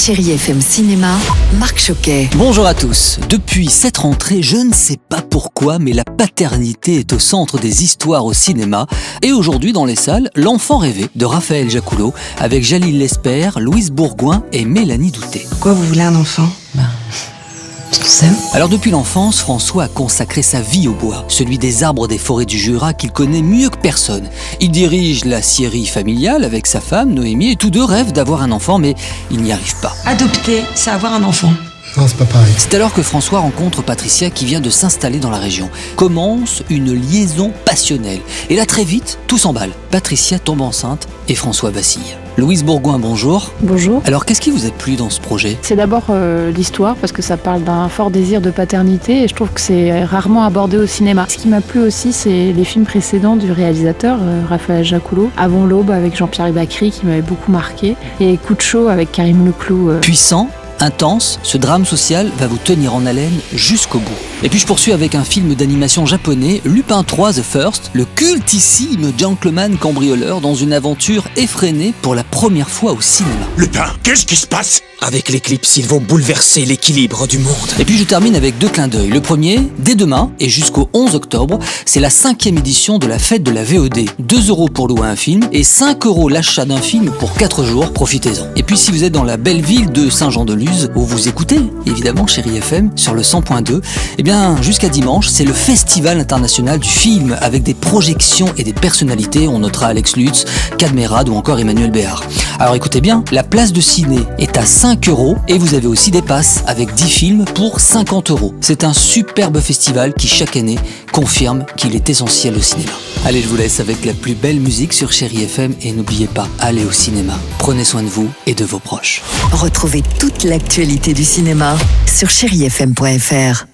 Chérie FM Cinéma, Marc Choquet. Bonjour à tous. Depuis cette rentrée, je ne sais pas pourquoi, mais la paternité est au centre des histoires au cinéma. Et aujourd'hui, dans les salles, L'enfant rêvé de Raphaël Jacoulot avec Jalil Lesper, Louise Bourgoin et Mélanie Douté. Pourquoi vous voulez un enfant? Ben. Alors depuis l'enfance, François a consacré sa vie au bois, celui des arbres des forêts du Jura qu'il connaît mieux que personne. Il dirige la scierie familiale avec sa femme, Noémie, et tous deux rêvent d'avoir un enfant, mais ils n'y arrivent pas. Adopter, c'est avoir un enfant. Non, c'est pas pareil. C'est alors que François rencontre Patricia qui vient de s'installer dans la région. Commence une liaison passionnelle. Et là, très vite, tout s'emballe. Patricia tombe enceinte et François vacille. Louise Bourgoin, bonjour. Bonjour. Alors, qu'est-ce qui vous a plu dans ce projet? C'est d'abord euh, l'histoire parce que ça parle d'un fort désir de paternité et je trouve que c'est rarement abordé au cinéma. Ce qui m'a plu aussi, c'est les films précédents du réalisateur euh, Raphaël Jacoulot. Avant l'aube avec Jean-Pierre Bacry qui m'avait beaucoup marqué et Coup de chaud avec Karim Leclou. euh, Puissant, intense, ce drame social va vous tenir en haleine jusqu'au bout. Et puis je poursuis avec un film d'animation japonais, Lupin 3 The First, le cultissime gentleman cambrioleur dans une aventure effrénée pour la première fois au cinéma. Lupin, qu'est-ce qui se passe? Avec l'éclipse, ils vont bouleverser l'équilibre du monde. Et puis je termine avec deux clins d'œil. Le premier, dès demain et jusqu'au 11 octobre, c'est la cinquième édition de la fête de la VOD. 2 euros pour louer un film et 5 euros l'achat d'un film pour 4 jours, profitez-en. Et puis si vous êtes dans la belle ville de Saint-Jean-de-Luz, où vous écoutez évidemment Chéri FM sur le 100.2, eh bien jusqu'à dimanche, c'est le Festival international du film avec des projections et des personnalités. On notera Alex Lutz, Cadmerade ou encore Emmanuel Béard. Alors écoutez bien, la place de ciné est à 5 euros et vous avez aussi des passes avec 10 films pour 50 euros. C'est un superbe festival qui chaque année confirme qu'il est essentiel au cinéma. Allez, je vous laisse avec la plus belle musique sur Chéri FM et n'oubliez pas, allez au cinéma. Prenez soin de vous et de vos proches. Retrouvez toute l'actualité du cinéma sur chérifm.fr.